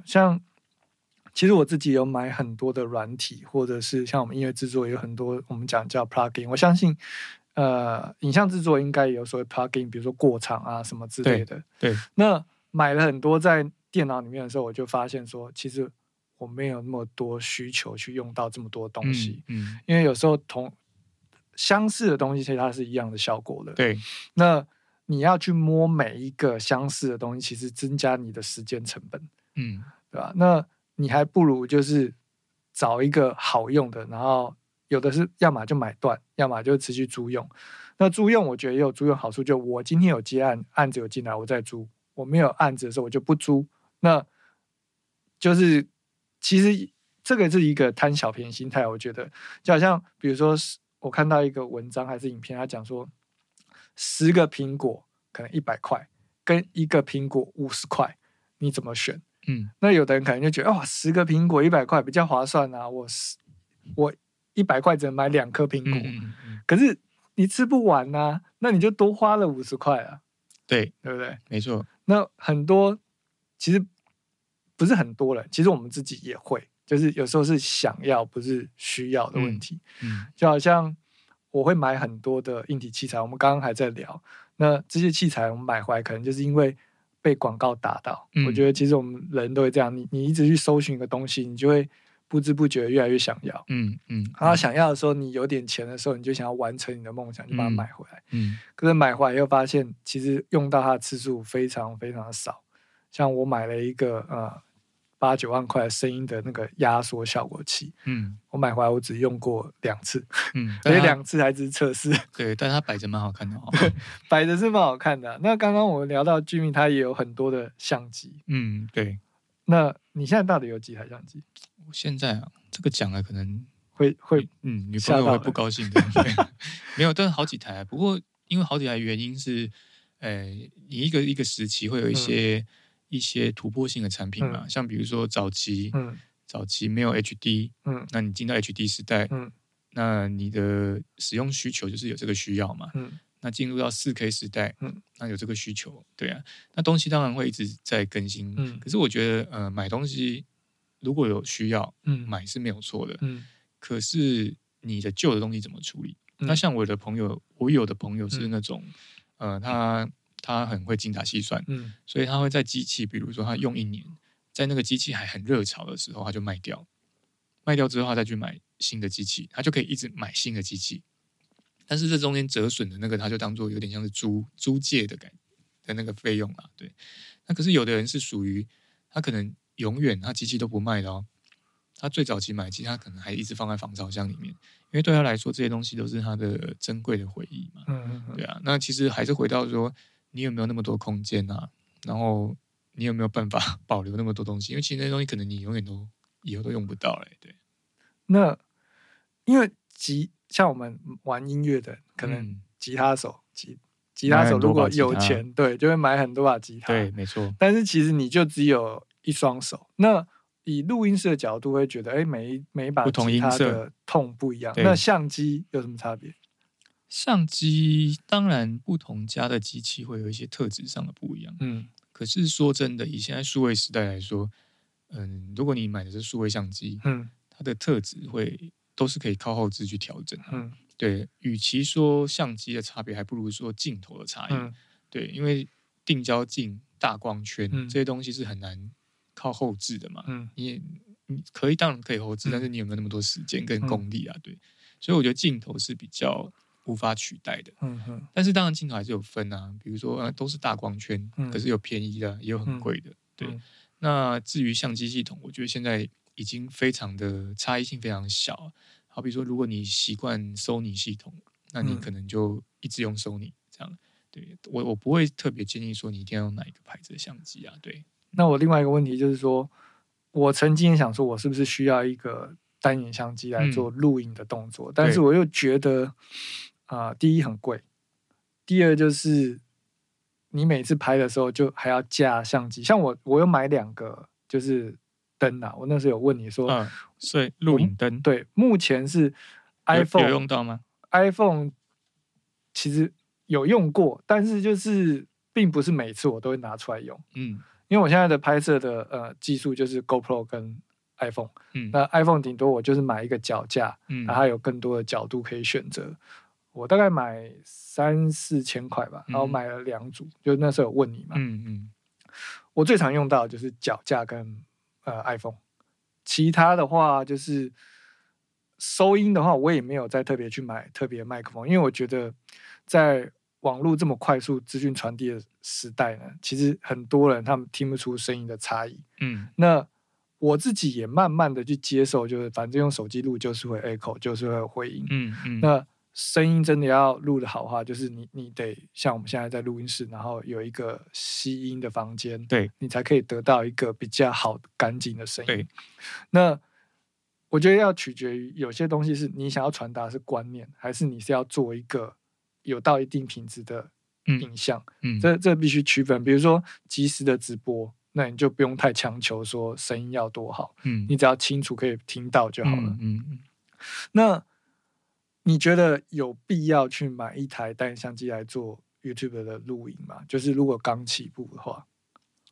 像其实我自己有买很多的软体，或者是像我们音乐制作有很多我们讲叫 plugin。我相信，呃，影像制作应该也有所谓 plugin，比如说过场啊什么之类的。对。那买了很多在电脑里面的时候，我就发现说，其实。我没有那么多需求去用到这么多东西，嗯，因为有时候同相似的东西，其实它是一样的效果的。对，那你要去摸每一个相似的东西，其实增加你的时间成本，嗯，对吧？那你还不如就是找一个好用的，然后有的是要么就买断，要么就持续租用。那租用我觉得也有租用好处，就我今天有接案，案子有进来，我再租；我没有案子的时候，我就不租。那就是。其实这个是一个贪小便宜心态，我觉得就好像，比如说，我看到一个文章还是影片，他讲说，十个苹果可能一百块，跟一个苹果五十块，你怎么选？嗯，那有的人可能就觉得，哇，十个苹果一百块比较划算啊，我十我一百块只能买两颗苹果，可是你吃不完呐，那你就多花了五十块啊，对对不对？没错，那很多其实。不是很多人，其实我们自己也会，就是有时候是想要，不是需要的问题。嗯，就好像我会买很多的硬体器材，我们刚刚还在聊，那这些器材我们买回来，可能就是因为被广告打到。我觉得其实我们人都会这样，你你一直去搜寻一个东西，你就会不知不觉越来越想要。嗯嗯，然后想要的时候，你有点钱的时候，你就想要完成你的梦想，就把它买回来。嗯，可是买回来又发现，其实用到它的次数非常非常的少。像我买了一个呃。八九万块声音的那个压缩效果器，嗯，我买回来我只用过两次，嗯，而且两次还只是测试。对，但它摆着蛮好看的哦，摆着是蛮好看的。那刚刚我们聊到居民，他也有很多的相机，嗯，对。那你现在到底有几台相机？我现在啊，这个讲了可能会会，嗯，女朋友会不高兴的。没有，但是好几台。不过因为好几台原因是，呃，你一个一个时期会有一些。一些突破性的产品嘛，像比如说早期，嗯。早期没有 HD，嗯，那你进到 HD 时代，嗯，那你的使用需求就是有这个需要嘛，嗯，那进入到四 K 时代，嗯，那有这个需求，对啊，那东西当然会一直在更新，嗯，可是我觉得，呃，买东西如果有需要，嗯，买是没有错的，嗯，可是你的旧的东西怎么处理？那像我的朋友，我有的朋友是那种，呃，他。他很会精打细算，嗯，所以他会在机器，比如说他用一年，在那个机器还很热潮的时候，他就卖掉，卖掉之后他再去买新的机器，他就可以一直买新的机器。但是这中间折损的那个，他就当做有点像是租租借的感的那个费用啦。对，那可是有的人是属于他可能永远他机器都不卖的哦，他最早期买机，他可能还一直放在防潮箱里面，因为对他来说这些东西都是他的珍贵的回忆嘛。嗯嗯，对啊，那其实还是回到说。你有没有那么多空间啊？然后你有没有办法 保留那么多东西？因为其实那些东西可能你永远都以后都用不到嘞。对，那因为吉像我们玩音乐的，可能吉他手吉吉他手如果有钱，对，就会买很多把吉他。对，没错。但是其实你就只有一双手。那以录音室的角度会觉得，哎，每一每一把吉他的痛不一样。那相机有什么差别？相机当然不同家的机器会有一些特质上的不一样，嗯，可是说真的，以现在数位时代来说，嗯，如果你买的是数位相机，嗯，它的特质会都是可以靠后置去调整，嗯，对，与其说相机的差别，还不如说镜头的差异，对，因为定焦镜、大光圈这些东西是很难靠后置的嘛，嗯，你你可以当然可以后置，但是你有没有那么多时间跟功力啊？对，所以我觉得镜头是比较。无法取代的，嗯哼。但是当然镜头还是有分啊，比如说呃都是大光圈，可是有便宜的，也有很贵的，对。那至于相机系统，我觉得现在已经非常的差异性非常小。好比说，如果你习惯 Sony 系统，那你可能就一直用 Sony 这样。对我我不会特别建议说你一定要用哪一个牌子的相机啊。对。那我另外一个问题就是说，我曾经想说，我是不是需要一个单眼相机来做录影的动作？但是我又觉得。啊，第一很贵，第二就是你每次拍的时候就还要架相机。像我，我有买两个，就是灯啊。我那时候有问你说，嗯，所以录影灯，对，目前是 iPhone 有用到吗？iPhone 其实有用过，但是就是并不是每次我都会拿出来用。嗯，因为我现在的拍摄的呃技术就是 GoPro 跟 iPhone。嗯，那 iPhone 顶多我就是买一个脚架，嗯，然后有更多的角度可以选择。我大概买三四千块吧，然后买了两组，就那时候有问你嘛。嗯嗯。我最常用到就是脚架跟呃 iPhone，其他的话就是收音的话，我也没有再特别去买特别麦克风，因为我觉得在网络这么快速资讯传递的时代呢，其实很多人他们听不出声音的差异。嗯，那我自己也慢慢的去接受，就是反正用手机录就是会 echo，就是会回音。嗯嗯，那。声音真的要录的好话，就是你你得像我们现在在录音室，然后有一个吸音的房间，对你才可以得到一个比较好干净的声音。那我觉得要取决于有些东西是你想要传达是观念，还是你是要做一个有到一定品质的影像。嗯，这这必须区分。比如说即时的直播，那你就不用太强求说声音要多好。嗯，你只要清楚可以听到就好了。嗯嗯，那。你觉得有必要去买一台单眼相机来做 YouTube 的录影吗？就是如果刚起步的话，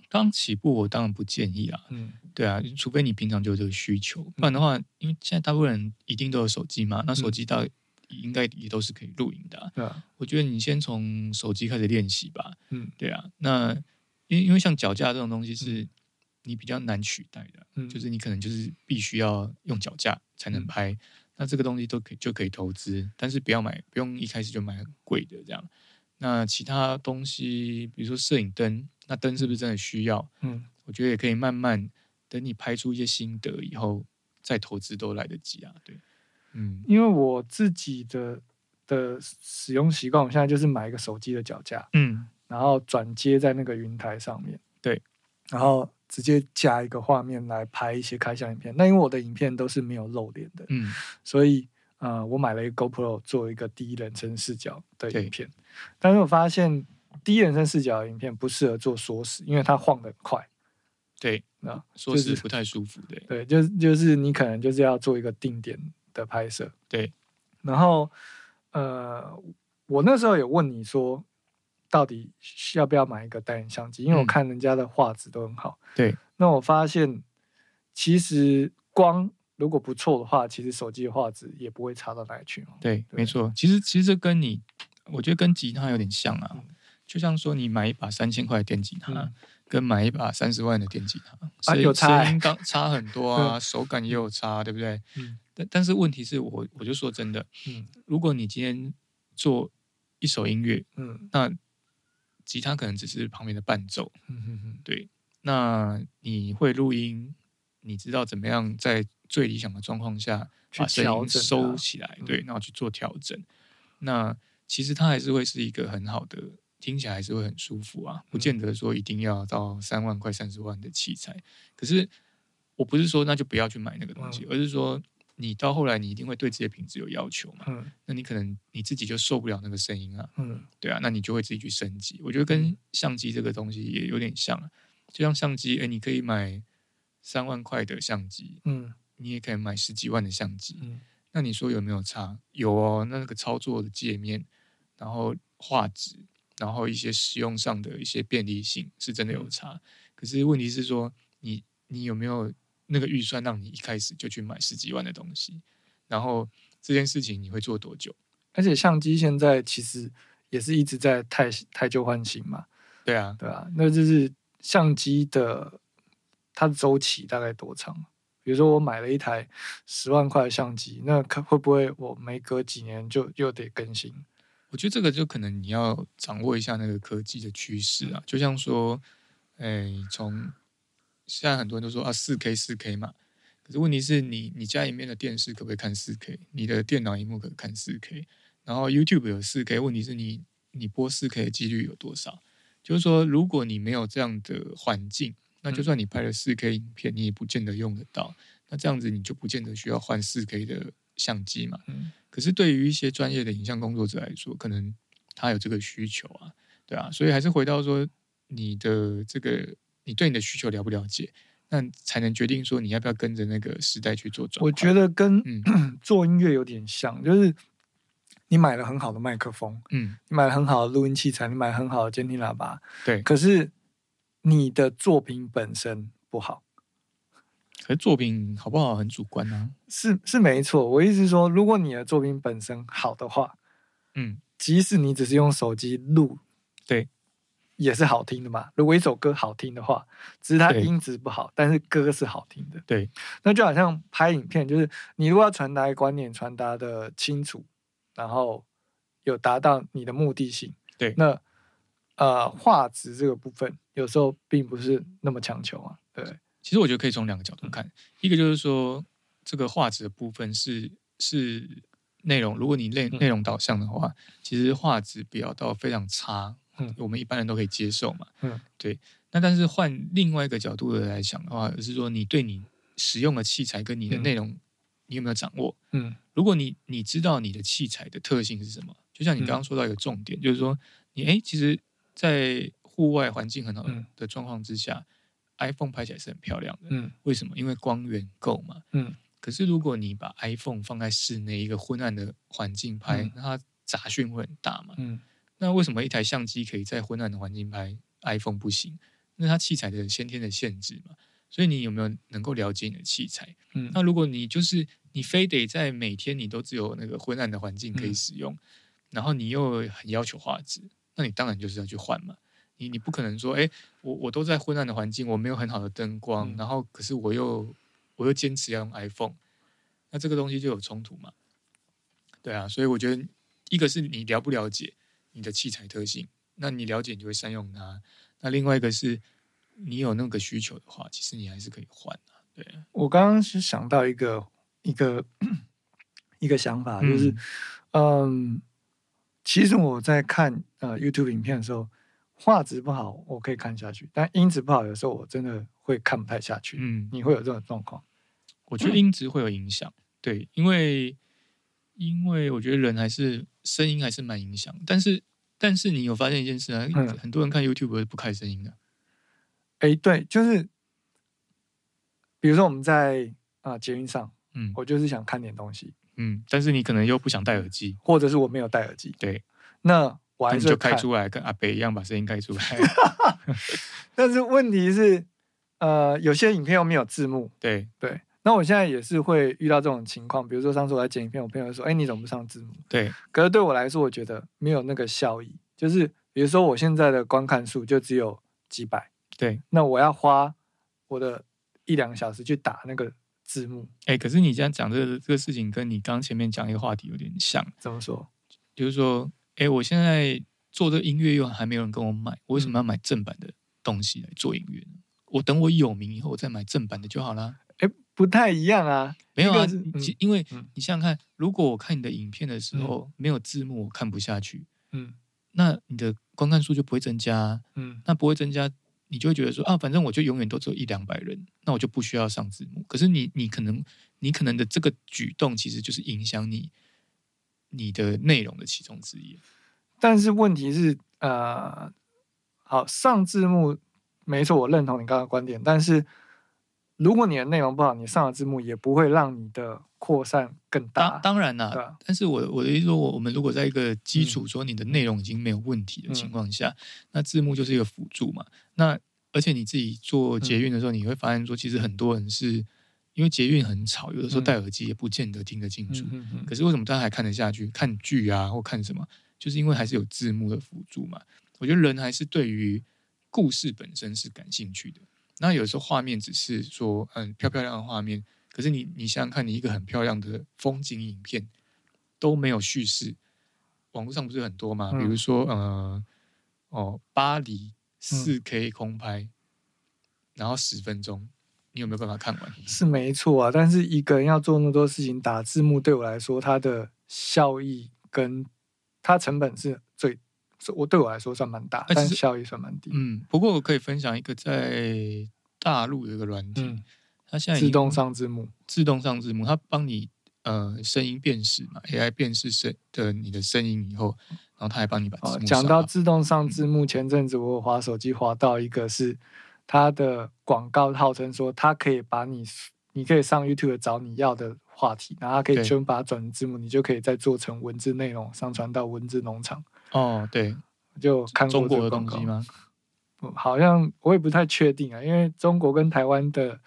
刚起步我当然不建议啊。嗯，对啊，除非你平常就有这个需求，不然的话，因为现在大部分人一定都有手机嘛，那手机到应该也都是可以录影的。对啊，我觉得你先从手机开始练习吧。嗯，对啊，那因为因为像脚架这种东西是你比较难取代的，嗯，就是你可能就是必须要用脚架才能拍。那这个东西都可以就可以投资，但是不要买，不用一开始就买很贵的这样。那其他东西，比如说摄影灯，那灯是不是真的需要？嗯，我觉得也可以慢慢等你拍出一些心得以后再投资都来得及啊。对，嗯，因为我自己的的使用习惯，我现在就是买一个手机的脚架，嗯，然后转接在那个云台上面，对，然后。直接加一个画面来拍一些开箱影片，那因为我的影片都是没有露脸的，嗯，所以呃，我买了一个 GoPro 做一个第一人称视角的影片，但是我发现第一人称视角的影片不适合做缩时，因为它晃得很快，对，那缩时不太舒服，对，对，就是就是你可能就是要做一个定点的拍摄，对，然后呃，我那时候有问你说。到底要不要买一个单眼相机？因为我看人家的画质都很好。对，那我发现其实光如果不错的话，其实手机的画质也不会差到哪里去。对，没错。其实其实这跟你，我觉得跟吉他有点像啊。就像说你买一把三千块的电吉他，跟买一把三十万的电吉他，有差，声音刚差很多啊，手感也有差，对不对？嗯。但但是问题是我我就说真的，嗯，如果你今天做一首音乐，嗯，那吉他可能只是旁边的伴奏，对。那你会录音，你知道怎么样在最理想的状况下把声音收起来，对，然后去做调整。那其实它还是会是一个很好的，听起来还是会很舒服啊，不见得说一定要到三万块、三十万的器材。可是我不是说那就不要去买那个东西，而是说。你到后来，你一定会对这些品质有要求嘛？嗯，那你可能你自己就受不了那个声音啊。嗯，对啊，那你就会自己去升级。我觉得跟相机这个东西也有点像，就像相机，哎，你可以买三万块的相机，嗯，你也可以买十几万的相机，嗯，那你说有没有差？有哦，那那个操作的界面，然后画质，然后一些使用上的一些便利性是真的有差。可是问题是说，你你有没有？那个预算让你一开始就去买十几万的东西，然后这件事情你会做多久？而且相机现在其实也是一直在太太旧换新嘛。对啊，对啊，那就是相机的它的周期大概多长？比如说我买了一台十万块的相机，那可会不会我没隔几年就又得更新？我觉得这个就可能你要掌握一下那个科技的趋势啊，就像说，哎，从。现在很多人都说啊，四 K 四 K 嘛，可是问题是你你家里面的电视可不可以看四 K？你的电脑荧幕可以看四 K？然后 YouTube 有四 K，问题是你你播四 K 的几率有多少？就是说，如果你没有这样的环境，那就算你拍了四 K 影片，你也不见得用得到。那这样子你就不见得需要换四 K 的相机嘛。嗯。可是对于一些专业的影像工作者来说，可能他有这个需求啊，对啊，所以还是回到说你的这个。你对你的需求了不了解？那才能决定说你要不要跟着那个时代去做转我觉得跟 做音乐有点像，就是你买了很好的麦克风，嗯，你买了很好的录音器材，你买了很好的监听喇叭，对，可是你的作品本身不好。可是作品好不好很主观啊，是是没错。我意思是说，如果你的作品本身好的话，嗯，即使你只是用手机录，对，也是好听的嘛。如果一首歌好听的话，只是它音质不好，但是歌是好听的，对。那就好像拍影片，就是你如果要传达观念，传达的清楚，然后有达到你的目的性，对。那呃，画质这个部分有时候并不是那么强求啊，对。其实我觉得可以从两个角度看，一个就是说，这个画质的部分是是内容，如果你内内容导向的话，其实画质不要到非常差，嗯，我们一般人都可以接受嘛，嗯，对。那但是换另外一个角度的来讲的话，是说你对你使用的器材跟你的内容，你有没有掌握？嗯，如果你你知道你的器材的特性是什么，就像你刚刚说到一个重点，就是说你哎，其实，在户外环境很好的状况之下。iPhone 拍起来是很漂亮的，嗯，为什么？因为光源够嘛，嗯。可是如果你把 iPhone 放在室内一个昏暗的环境拍，那它杂讯会很大嘛，嗯。那为什么一台相机可以在昏暗的环境拍，iPhone 不行？那它器材的先天的限制嘛。所以你有没有能够了解你的器材？嗯。那如果你就是你非得在每天你都只有那个昏暗的环境可以使用，然后你又很要求画质，那你当然就是要去换嘛。你你不可能说，哎，我我都在昏暗的环境，我没有很好的灯光，然后可是我又我又坚持要用 iPhone，那这个东西就有冲突嘛？对啊，所以我觉得一个是你了不了解你的器材特性，那你了解你就会善用它；那另外一个是你有那个需求的话，其实你还是可以换的。对我刚刚是想到一个一个一个想法，就是嗯，其实我在看呃 YouTube 影片的时候。画质不好，我可以看下去；但音质不好，有时候我真的会看不太下去。嗯，你会有这种状况？我觉得音质会有影响，对，因为因为我觉得人还是声音还是蛮影响。但是但是你有发现一件事啊？很多人看 YouTube 是不开声音的。哎，对，就是比如说我们在啊捷运上，嗯，我就是想看点东西，嗯，但是你可能又不想戴耳机，或者是我没有戴耳机，对，那。我还是就开出来，跟阿北一样把声音开出来。但是问题是，呃，有些影片又没有字幕。对对。那我现在也是会遇到这种情况，比如说上次我在剪影片，我朋友说：“哎，你怎么不上字幕？”对。可是对我来说，我觉得没有那个效益。就是比如说，我现在的观看数就只有几百。对。那我要花我的一两个小时去打那个字幕。哎，可是你这样讲这个这个事情，跟你刚前面讲一个话题有点像。怎么说？就是说。哎，我现在做这音乐又还没有人跟我买，我为什么要买正版的东西来做音乐呢？我等我有名以后，我再买正版的就好了。哎，不太一样啊，没有啊，因为你想想看，如果我看你的影片的时候没有字幕，我看不下去，嗯，那你的观看数就不会增加，嗯，那不会增加，你就会觉得说啊，反正我就永远都只有一两百人，那我就不需要上字幕。可是你，你可能，你可能的这个举动，其实就是影响你。你的内容的其中之一，但是问题是，呃，好上字幕，没错，我认同你刚刚观点。但是如果你的内容不好，你上了字幕也不会让你的扩散更大。当当然啦，但是我我的意思说，我我们如果在一个基础说你的内容已经没有问题的情况下，那字幕就是一个辅助嘛。那而且你自己做捷运的时候，你会发现说，其实很多人是。因为捷运很吵，有的时候戴耳机也不见得听得清楚。可是为什么大家还看得下去？看剧啊，或看什么？就是因为还是有字幕的辅助嘛。我觉得人还是对于故事本身是感兴趣的。那有时候画面只是说，嗯，漂漂亮的画面。可是你你想想看，你一个很漂亮的风景影片都没有叙事，网络上不是很多吗？比如说，呃，哦，巴黎四 K 空拍，然后十分钟。你有没有办法看完？是没错啊，但是一个人要做那么多事情，打字幕对我来说，它的效益跟它成本是最，我对我来说算蛮大，但是效益算蛮低。嗯，不过我可以分享一个在大陆有一个软体，它现在自动上字幕，自动上字幕，它帮你呃声音辨识嘛，AI 辨识声的你的声音以后，然后它还帮你把字幕。讲到自动上字幕，前阵子我滑手机滑到一个是。它的广告号称说，它可以把你，你可以上 YouTube 找你要的话题，然后它可以全部把它转成字幕，你就可以再做成文字内容，上传到文字农场。哦，对，就看中国的东西吗？好像我也不太确定啊，因为中国跟台湾的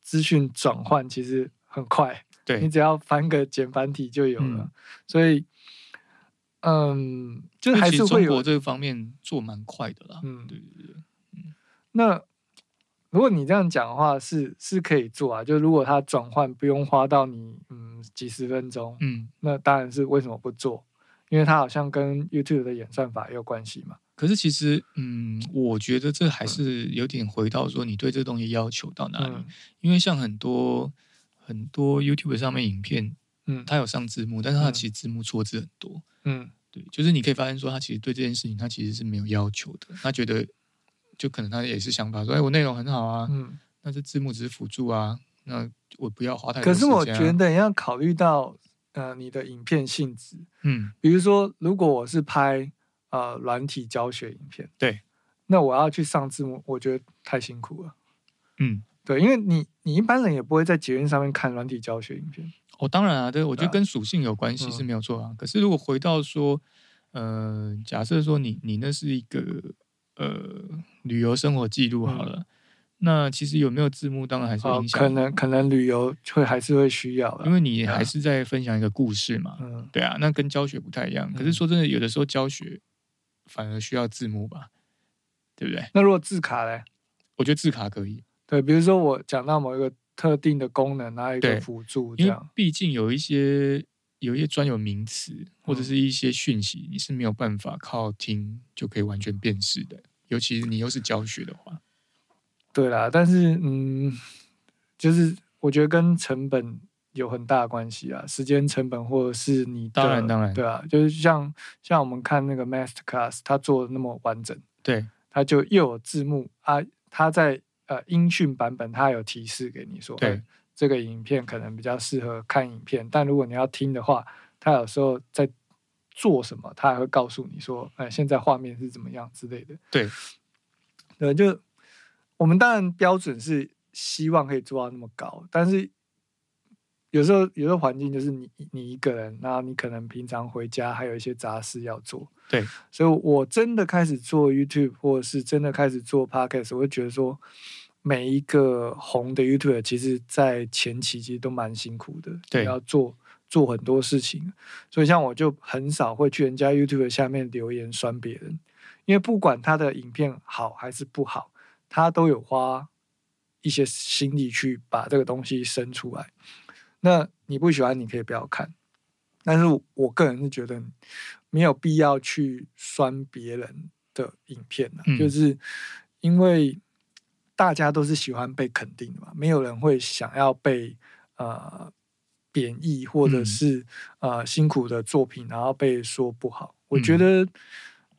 资讯转换其实很快，对你只要翻个简繁体就有了，所以。嗯，就还是会有这个方面做蛮快的啦。嗯，对对对。嗯，那如果你这样讲的话，是是可以做啊。就如果它转换不用花到你嗯几十分钟，嗯，那当然是为什么不做？因为它好像跟 YouTube 的演算法有关系嘛。可是其实，嗯，我觉得这还是有点回到说你对这东西要求到哪里。因为像很多很多 YouTube 上面影片，嗯，它有上字幕，但是它其实字幕错字很多。嗯，对，就是你可以发现说，他其实对这件事情，他其实是没有要求的。他觉得，就可能他也是想法说，哎，我内容很好啊，嗯，那这字幕只是辅助啊，那我不要花太多。可是我觉得你要考虑到，呃，你的影片性质，嗯，比如说，如果我是拍呃软体教学影片，对，那我要去上字幕，我觉得太辛苦了。嗯，对，因为你你一般人也不会在捷运上面看软体教学影片。哦，当然啊，对，我觉得跟属性有关系是没有错啊。可是如果回到说，呃，假设说你你那是一个呃旅游生活记录好了，那其实有没有字幕，当然还是影响。可能可能旅游会还是会需要，因为你还是在分享一个故事嘛。嗯，对啊，那跟教学不太一样。可是说真的，有的时候教学反而需要字幕吧，对不对？那如果字卡嘞？我觉得字卡可以。对，比如说我讲到某一个。特定的功能啊，一个辅助，因为毕竟有一些有一些专有名词或者是一些讯息，你是没有办法靠听就可以完全辨识的，尤其是你又是教学的话。对啦，但是嗯，就是我觉得跟成本有很大关系啊，时间成本或者是你当然当然对啊，就是像像我们看那个 Master Class，他做的那么完整，对，他就又有字幕啊，他在。呃，音讯版本他有提示给你说，对这个影片可能比较适合看影片，但如果你要听的话，他有时候在做什么，他还会告诉你说，哎，现在画面是怎么样之类的。对，对，就我们当然标准是希望可以做到那么高，但是有时候有时候环境就是你你一个人，然后你可能平常回家还有一些杂事要做。对，所以我真的开始做 YouTube，或者是真的开始做 Podcast，我会觉得说。每一个红的 YouTube，其实，在前期其实都蛮辛苦的，对，要做做很多事情。所以，像我就很少会去人家 YouTube 下面留言酸别人，因为不管他的影片好还是不好，他都有花一些心力去把这个东西生出来。那你不喜欢，你可以不要看，但是我个人是觉得没有必要去酸别人的影片就是因为。大家都是喜欢被肯定的嘛，没有人会想要被呃贬义或者是呃辛苦的作品，然后被说不好。我觉得，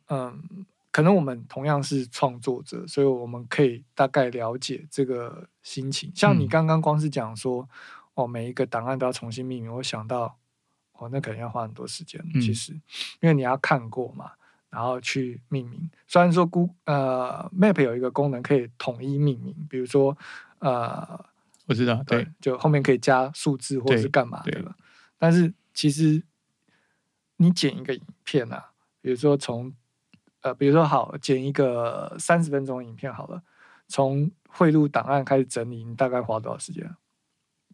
嗯，可能我们同样是创作者，所以我们可以大概了解这个心情。像你刚刚光是讲说，哦，每一个档案都要重新命名，我想到，哦，那可能要花很多时间。其实，因为你要看过嘛。然后去命名，虽然说 Google 呃 Map 有一个功能可以统一命名，比如说呃，我知道，对，就后面可以加数字或者是干嘛的了。但是其实你剪一个影片啊，比如说从呃，比如说好剪一个三十分钟影片好了，从汇入档案开始整理，你大概花多少时间？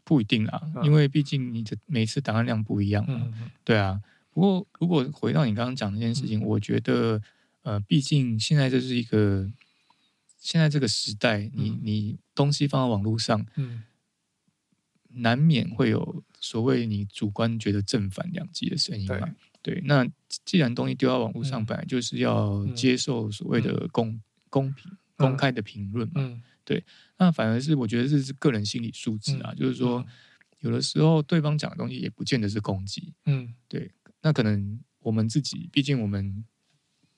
不一定啊，因为毕竟你的每次档案量不一样嘛，对啊。不过，如果回到你刚刚讲那件事情，我觉得，呃，毕竟现在这是一个现在这个时代，你你东西放在网络上，嗯，难免会有所谓你主观觉得正反两极的声音嘛。对，那既然东西丢到网络上，本来就是要接受所谓的公公平、公开的评论嘛。对，那反而是我觉得这是个人心理素质啊，就是说，有的时候对方讲的东西也不见得是攻击。嗯，对。那可能我们自己，毕竟我们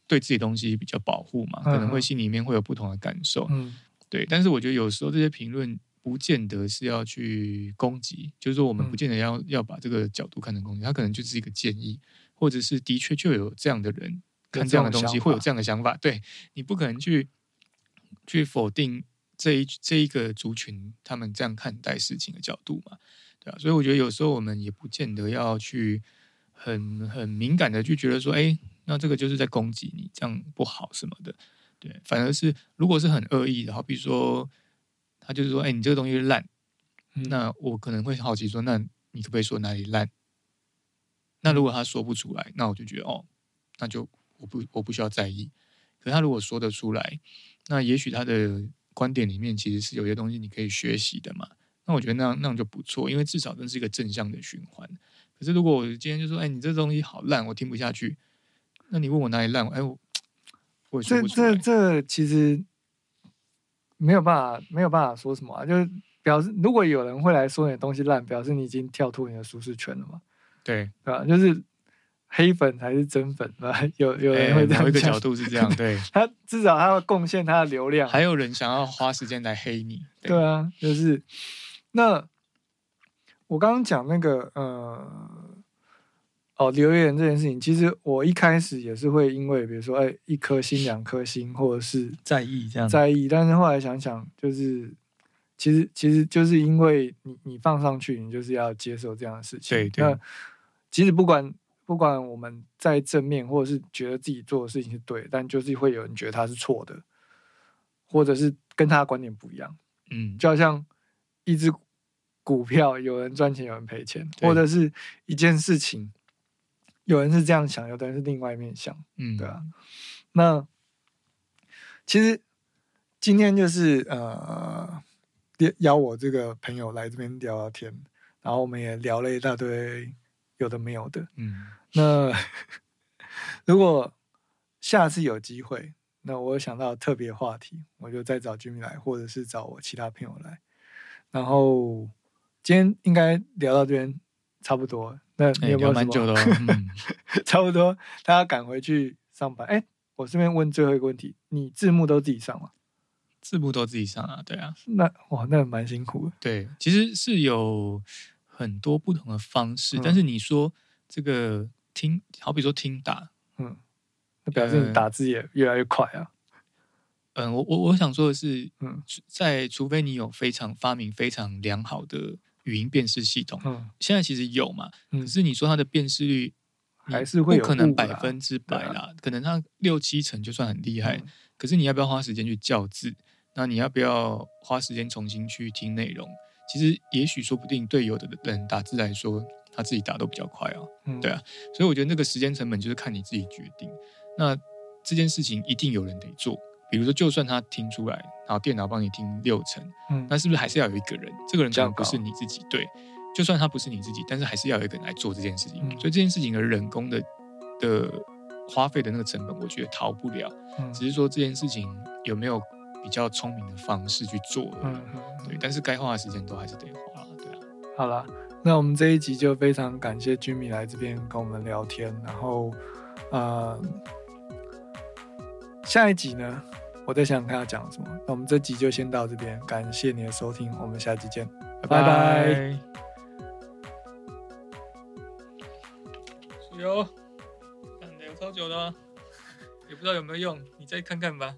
对自己东西比较保护嘛，可能会心里面会有不同的感受，嗯，对。但是我觉得有时候这些评论不见得是要去攻击，就是说我们不见得要要把这个角度看成攻击，它可能就是一个建议，或者是的确就有这样的人看这样的东西会有这样的想法，对你不可能去去否定这一这一个族群他们这样看待事情的角度嘛，对啊，所以我觉得有时候我们也不见得要去很很敏感的去觉得说，哎，那这个就是在攻击你，这样不好什么的，对，反而是如果是很恶意的，好比说他就是说，哎，你这个东西烂，那我可能会好奇说，那你可不可以说哪里烂？那如果他说不出来，那我就觉得哦，那就我不我不需要在意。可他如果说得出来，那也许他的观点里面其实是有些东西你可以学习的嘛。那我觉得那样那样就不错，因为至少这是一个正向的循环。可是如果我今天就说，哎，你这东西好烂，我听不下去。那你问我哪里烂？哎，我我这这这其实没有办法没有办法说什么啊，就是表示如果有人会来说你的东西烂，表示你已经跳脱你的舒适圈了嘛。对，对吧？就是黑粉才是真粉吧？有有人会这样一个角度是这样，对 他至少他要贡献他的流量。还有人想要花时间来黑你，对啊，就是那我刚刚讲那个呃哦留言这件事情，其实我一开始也是会因为比如说哎一颗星两颗星或者是在意这样在意，但是后来想想就是。其实，其实就是因为你你放上去，你就是要接受这样的事情。对对。那其实不管不管我们在正面，或者是觉得自己做的事情是对，但就是会有人觉得他是错的，或者是跟他的观点不一样。嗯。就好像一只股票，有人赚钱，有人赔钱，或者是一件事情，有人是这样想，有的人是另外一面想。嗯，对啊。那其实今天就是呃。邀我这个朋友来这边聊聊天，然后我们也聊了一大堆有的没有的。嗯，那 如果下次有机会，那我想到特别话题，我就再找君明来，或者是找我其他朋友来。然后今天应该聊到这边差不多。那你有没有蛮久的？差不多，他要赶回去上班。哎，我这边问最后一个问题：你字幕都自己上吗？字幕都自己上啊，对啊，那哇，那蛮辛苦的。对，其实是有很多不同的方式，但是你说这个听，好比说听打，嗯，那表示你打字也越来越快啊。嗯，我我我想说的是，嗯，在除非你有非常发明非常良好的语音辨识系统，嗯，现在其实有嘛，可是你说它的辨识率还是会不可能百分之百啦，可能它六七成就算很厉害，可是你要不要花时间去校字？那你要不要花时间重新去听内容？其实也许说不定对有的人打字来说，他自己打都比较快啊。嗯，对啊，所以我觉得那个时间成本就是看你自己决定。那这件事情一定有人得做，比如说就算他听出来，然后电脑帮你听六成，嗯，那是不是还是要有一个人？这个人可能不是你自己，对，就算他不是你自己，但是还是要有一个人来做这件事情。所以这件事情的人工的的花费的那个成本，我觉得逃不了。嗯，只是说这件事情有没有？比较聪明的方式去做，嗯对，但是该花的时间都还是得花，对啊。好了，那我们这一集就非常感谢君米来这边跟我们聊天，然后，呃，下一集呢，我在想想看要讲什么。那我们这集就先到这边，感谢你的收听，我们下集见，拜拜。加油！聊超久的，也不知道有没有用，你再看看吧。